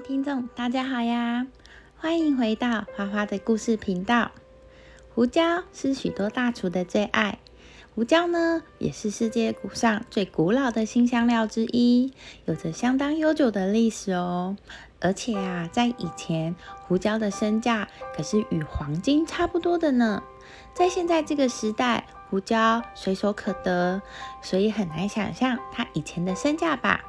听众，大家好呀！欢迎回到花花的故事频道。胡椒是许多大厨的最爱，胡椒呢也是世界上最古老的新香料之一，有着相当悠久的历史哦。而且啊，在以前，胡椒的身价可是与黄金差不多的呢。在现在这个时代，胡椒随手可得，所以很难想象它以前的身价吧。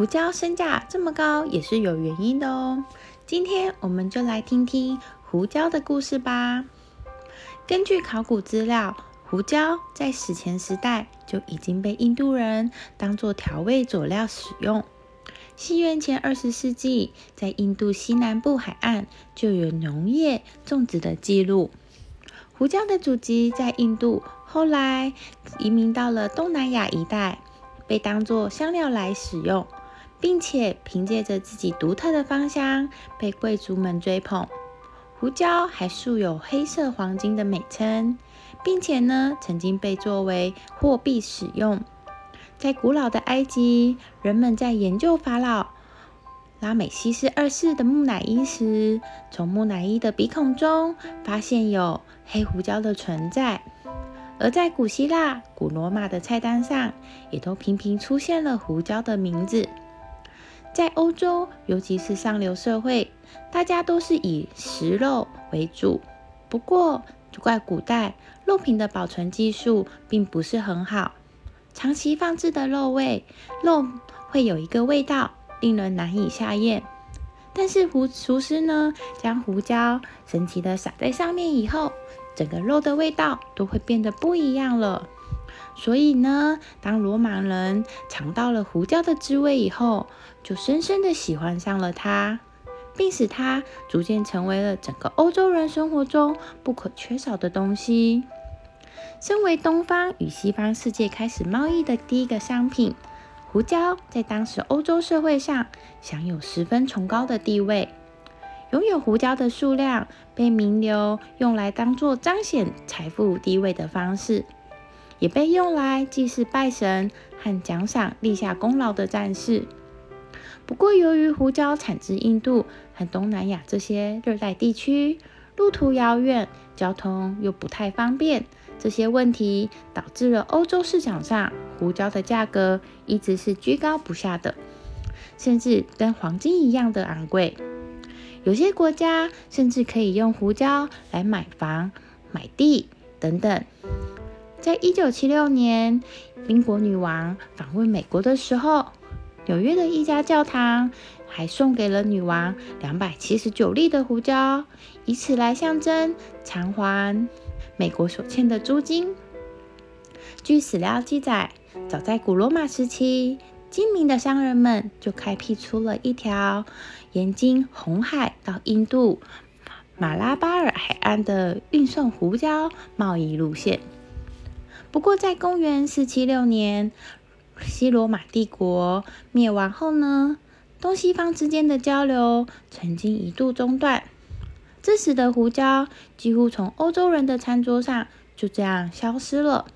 胡椒身价这么高，也是有原因的哦。今天我们就来听听胡椒的故事吧。根据考古资料，胡椒在史前时代就已经被印度人当做调味佐料使用。西元前二十世纪，在印度西南部海岸就有农业种植的记录。胡椒的祖籍在印度，后来移民到了东南亚一带，被当作香料来使用。并且凭借着自己独特的芳香，被贵族们追捧。胡椒还素有“黑色黄金”的美称，并且呢，曾经被作为货币使用。在古老的埃及，人们在研究法老拉美西斯二世的木乃伊时，从木乃伊的鼻孔中发现有黑胡椒的存在。而在古希腊、古罗马的菜单上，也都频频出现了胡椒的名字。在欧洲，尤其是上流社会，大家都是以食肉为主。不过，就怪古代，肉品的保存技术并不是很好，长期放置的肉味，肉会有一个味道，令人难以下咽。但是，胡厨师呢，将胡椒神奇的撒在上面以后，整个肉的味道都会变得不一样了。所以呢，当罗马人尝到了胡椒的滋味以后，就深深的喜欢上了它，并使它逐渐成为了整个欧洲人生活中不可缺少的东西。身为东方与西方世界开始贸易的第一个商品，胡椒在当时欧洲社会上享有十分崇高的地位。拥有胡椒的数量被名流用来当做彰显财富地位的方式。也被用来祭祀拜神和奖赏立下功劳的战士。不过，由于胡椒产自印度和东南亚这些热带地区，路途遥远，交通又不太方便，这些问题导致了欧洲市场上胡椒的价格一直是居高不下的，甚至跟黄金一样的昂贵。有些国家甚至可以用胡椒来买房、买地等等。在一九七六年，英国女王访问美国的时候，纽约的一家教堂还送给了女王两百七十九粒的胡椒，以此来象征偿还美国所欠的租金。据史料记载，早在古罗马时期，精明的商人们就开辟出了一条沿经红海到印度马拉巴尔海岸的运送胡椒贸易路线。不过，在公元四七六年，西罗马帝国灭亡后呢，东西方之间的交流曾经一度中断，这使得胡椒几乎从欧洲人的餐桌上就这样消失了。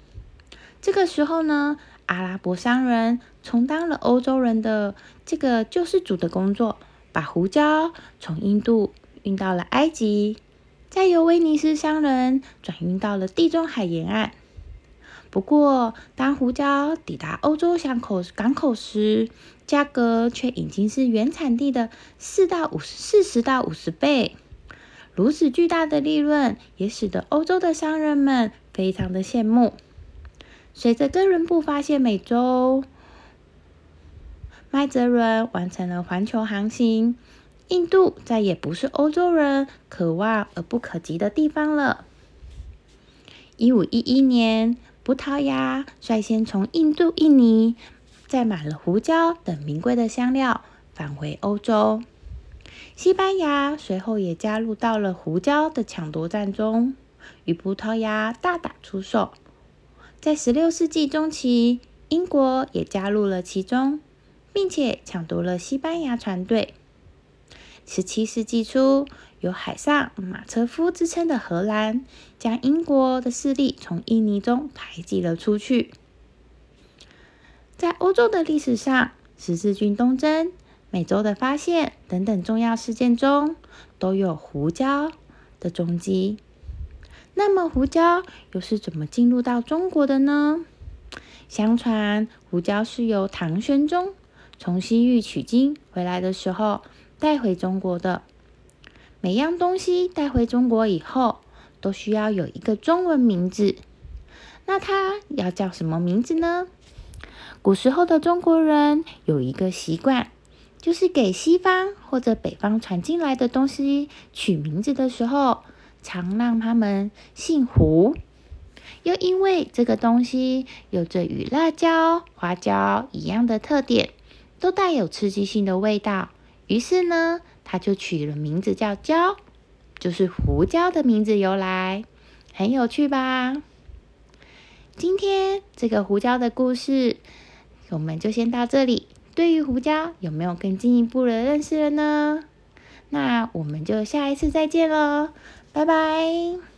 这个时候呢，阿拉伯商人充当了欧洲人的这个救世主的工作，把胡椒从印度运到了埃及，再由威尼斯商人转运到了地中海沿岸。不过，当胡椒抵达欧洲港口港口时，价格却已经是原产地的四到五十四十到五十倍。如此巨大的利润，也使得欧洲的商人们非常的羡慕。随着哥伦布发现美洲，麦哲伦完成了环球航行，印度再也不是欧洲人可望而不可及的地方了。一五一一年。葡萄牙率先从印度、印尼载满了胡椒等名贵的香料返回欧洲，西班牙随后也加入到了胡椒的抢夺战中，与葡萄牙大打出手。在十六世纪中期，英国也加入了其中，并且抢夺了西班牙船队。十七世纪初，有“海上马车夫”之称的荷兰，将英国的势力从印尼中排挤了出去。在欧洲的历史上，十字军东征、美洲的发现等等重要事件中，都有胡椒的踪迹。那么，胡椒又是怎么进入到中国的呢？相传，胡椒是由唐玄宗从西域取经回来的时候带回中国的。每样东西带回中国以后，都需要有一个中文名字。那它要叫什么名字呢？古时候的中国人有一个习惯，就是给西方或者北方传进来的东西取名字的时候，常让他们姓胡。又因为这个东西有着与辣椒、花椒一样的特点，都带有刺激性的味道，于是呢，他就取了名字叫椒，就是胡椒的名字由来，很有趣吧？今天这个胡椒的故事，我们就先到这里。对于胡椒，有没有更进一步的认识了呢？那我们就下一次再见喽，拜拜。